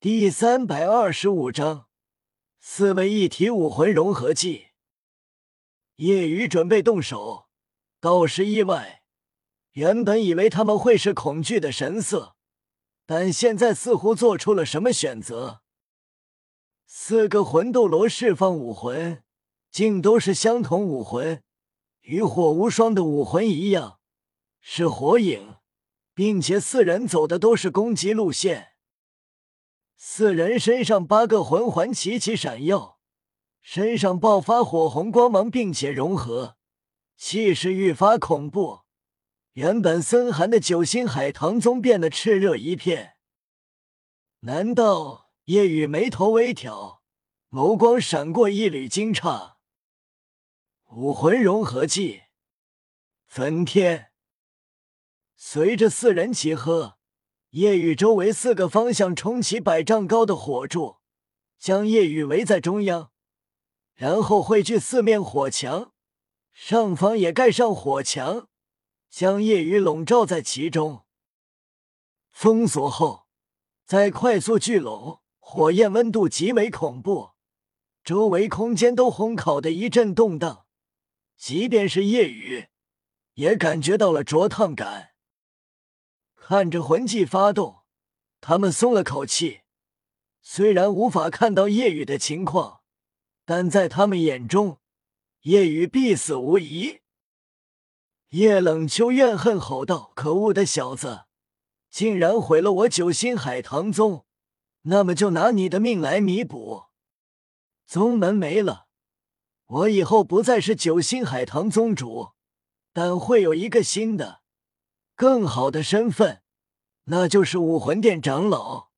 第三百二十五章四位一体武魂融合技。夜雨准备动手，倒是意外。原本以为他们会是恐惧的神色，但现在似乎做出了什么选择。四个魂斗罗释放武魂，竟都是相同武魂，与火无双的武魂一样，是火影，并且四人走的都是攻击路线。四人身上八个魂环齐齐闪耀，身上爆发火红光芒，并且融合，气势愈发恐怖。原本森寒的九星海棠宗变得炽热一片。难道夜雨眉头微挑，眸光闪过一缕惊诧？武魂融合技，焚天。随着四人齐喝，夜雨周围四个方向冲起百丈高的火柱，将夜雨围在中央，然后汇聚四面火墙，上方也盖上火墙。将夜雨笼罩在其中，封锁后再快速聚拢，火焰温度极为恐怖，周围空间都烘烤的一阵动荡，即便是夜雨也感觉到了灼烫感。看着魂技发动，他们松了口气。虽然无法看到夜雨的情况，但在他们眼中，夜雨必死无疑。叶冷秋怨恨吼道：“可恶的小子，竟然毁了我九星海棠宗！那么就拿你的命来弥补。宗门没了，我以后不再是九星海棠宗主，但会有一个新的、更好的身份，那就是武魂殿长老。”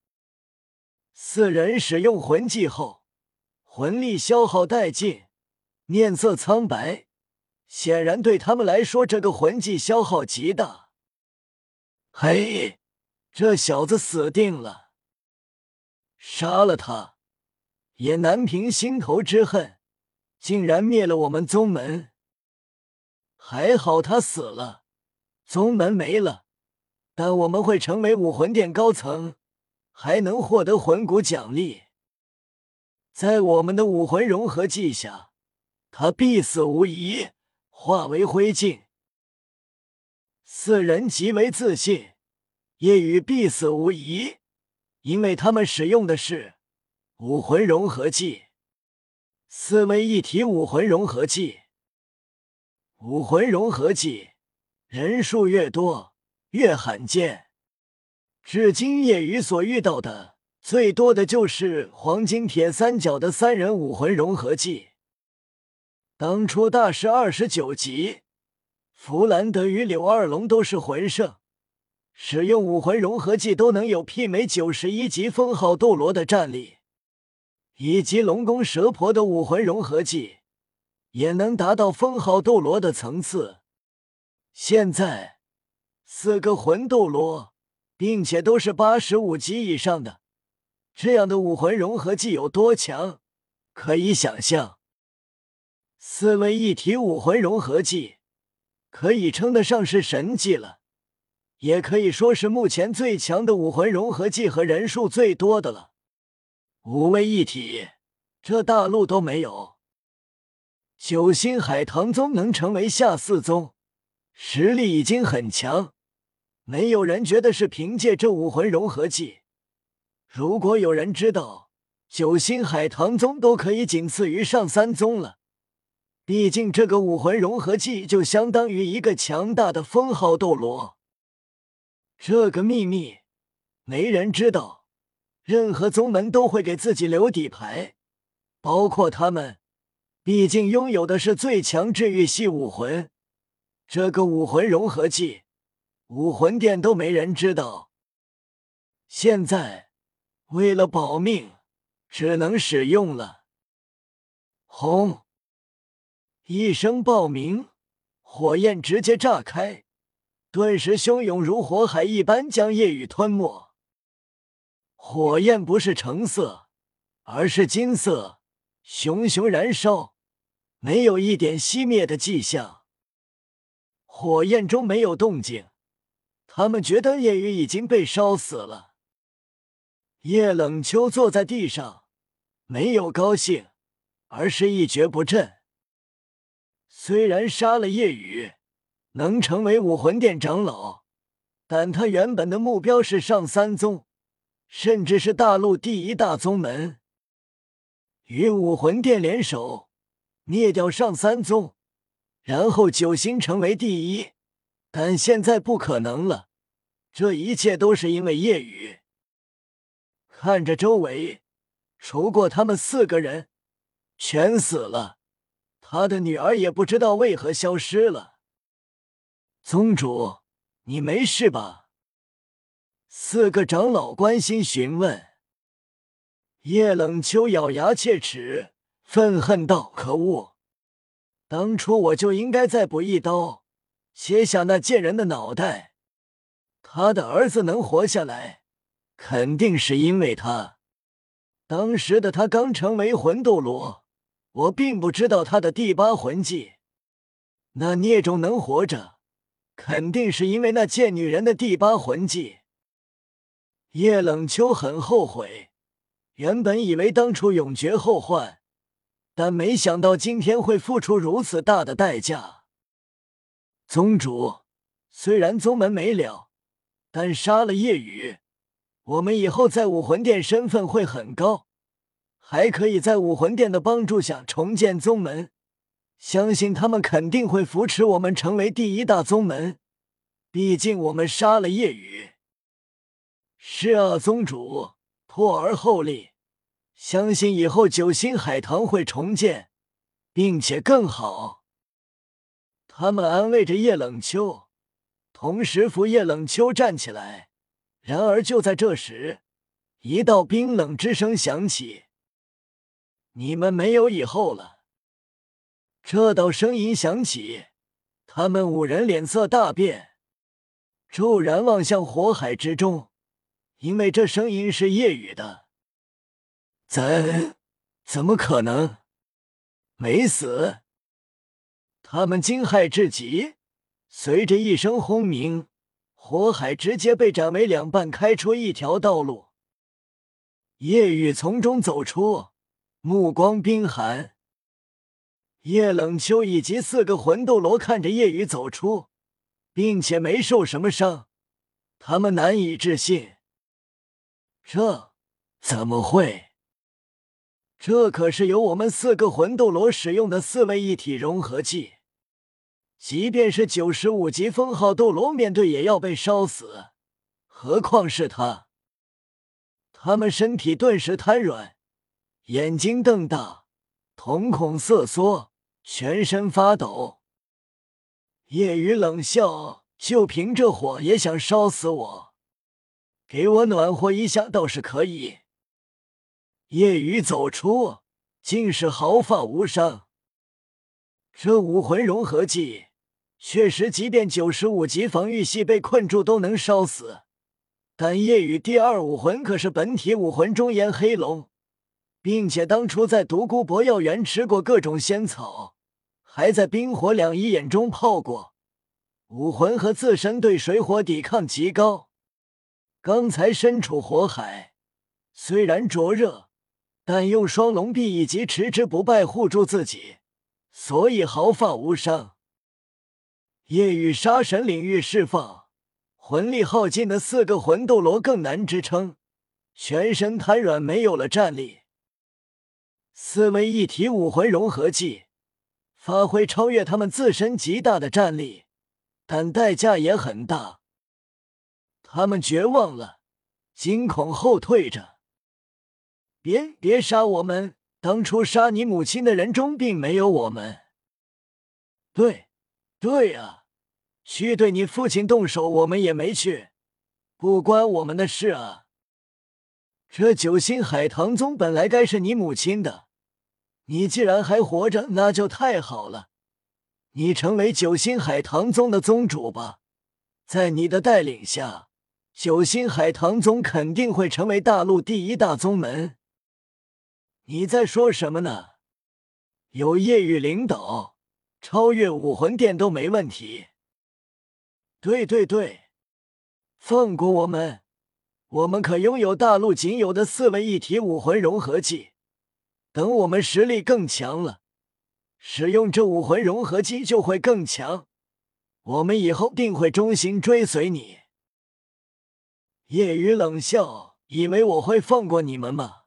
四人使用魂技后，魂力消耗殆尽，面色苍白。显然，对他们来说，这个魂技消耗极大。嘿，这小子死定了！杀了他，也难平心头之恨。竟然灭了我们宗门，还好他死了，宗门没了，但我们会成为武魂殿高层，还能获得魂骨奖励。在我们的武魂融合技下，他必死无疑。化为灰烬。四人极为自信，夜雨必死无疑，因为他们使用的是武魂融合技，四位一体武魂融合技。武魂融合技人数越多越罕见，至今夜雨所遇到的最多的就是黄金铁三角的三人武魂融合技。当初大师二十九级，弗兰德与柳二龙都是魂圣，使用武魂融合技都能有媲美九十一级封号斗罗的战力，以及龙宫蛇婆的武魂融合技，也能达到封号斗罗的层次。现在四个魂斗罗，并且都是八十五级以上的，这样的武魂融合技有多强，可以想象。四位一体武魂融合技，可以称得上是神技了，也可以说是目前最强的武魂融合技和人数最多的了。五位一体，这大陆都没有。九星海棠宗能成为下四宗，实力已经很强，没有人觉得是凭借这武魂融合技。如果有人知道九星海棠宗都可以仅次于上三宗了。毕竟，这个武魂融合技就相当于一个强大的封号斗罗。这个秘密没人知道，任何宗门都会给自己留底牌，包括他们。毕竟拥有的是最强治愈系武魂，这个武魂融合技，武魂殿都没人知道。现在为了保命，只能使用了。轰！一声爆鸣，火焰直接炸开，顿时汹涌如火海一般将夜雨吞没。火焰不是橙色，而是金色，熊熊燃烧，没有一点熄灭的迹象。火焰中没有动静，他们觉得夜雨已经被烧死了。叶冷秋坐在地上，没有高兴，而是一蹶不振。虽然杀了叶雨，能成为武魂殿长老，但他原本的目标是上三宗，甚至是大陆第一大宗门，与武魂殿联手灭掉上三宗，然后九星成为第一。但现在不可能了，这一切都是因为夜雨。看着周围，除过他们四个人，全死了。他的女儿也不知道为何消失了。宗主，你没事吧？四个长老关心询问。叶冷秋咬牙切齿，愤恨道：“可恶！当初我就应该再补一刀，切下那贱人的脑袋。他的儿子能活下来。”肯定是因为他，当时的他刚成为魂斗罗，我并不知道他的第八魂技。那孽种能活着，肯定是因为那贱女人的第八魂技。叶冷秋很后悔，原本以为当初永绝后患，但没想到今天会付出如此大的代价。宗主，虽然宗门没了，但杀了叶雨。我们以后在武魂殿身份会很高，还可以在武魂殿的帮助下重建宗门。相信他们肯定会扶持我们成为第一大宗门。毕竟我们杀了叶雨。是啊，宗主，破而后立，相信以后九星海棠会重建，并且更好。他们安慰着叶冷秋，同时扶叶冷秋站起来。然而，就在这时，一道冰冷之声响起：“你们没有以后了。”这道声音响起，他们五人脸色大变，骤然望向火海之中，因为这声音是夜雨的。怎怎么可能没死？他们惊骇至极，随着一声轰鸣。火海直接被斩为两半，开出一条道路。夜雨从中走出，目光冰寒。叶冷秋以及四个魂斗罗看着夜雨走出，并且没受什么伤，他们难以置信。这怎么会？这可是由我们四个魂斗罗使用的四位一体融合技。即便是九十五级封号斗罗面对也要被烧死，何况是他？他们身体顿时瘫软，眼睛瞪大，瞳孔瑟缩，全身发抖。夜雨冷笑：“就凭这火也想烧死我？给我暖和一下倒是可以。”夜雨走出，竟是毫发无伤。这武魂融合技。确实，即便九十五级防御系被困住都能烧死，但夜雨第二武魂可是本体武魂中炎黑龙，并且当初在独孤博药园吃过各种仙草，还在冰火两仪眼中泡过，武魂和自身对水火抵抗极高。刚才身处火海，虽然灼热，但用双龙臂以及持之不败护住自己，所以毫发无伤。夜雨杀神领域释放，魂力耗尽的四个魂斗罗更难支撑，全身瘫软，没有了战力。四位一体武魂融合技，发挥超越他们自身极大的战力，但代价也很大。他们绝望了，惊恐后退着。别别杀我们！当初杀你母亲的人中并没有我们。对，对啊。去对你父亲动手，我们也没去，不关我们的事啊。这九星海棠宗本来该是你母亲的，你既然还活着，那就太好了。你成为九星海棠宗的宗主吧，在你的带领下，九星海棠宗肯定会成为大陆第一大宗门。你在说什么呢？有夜雨领导，超越武魂殿都没问题。对对对，放过我们！我们可拥有大陆仅有的四位一体武魂融合技。等我们实力更强了，使用这武魂融合技就会更强。我们以后定会忠心追随你。夜雨冷笑：“以为我会放过你们吗？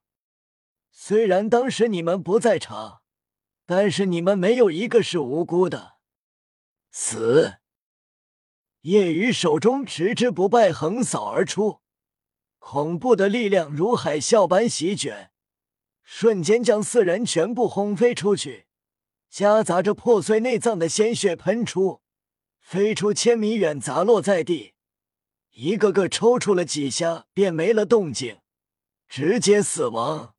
虽然当时你们不在场，但是你们没有一个是无辜的。”死！夜雨手中持之不败横扫而出，恐怖的力量如海啸般席卷。瞬间将四人全部轰飞出去，夹杂着破碎内脏的鲜血喷出，飞出千米远，砸落在地。一个个抽搐了几下，便没了动静，直接死亡。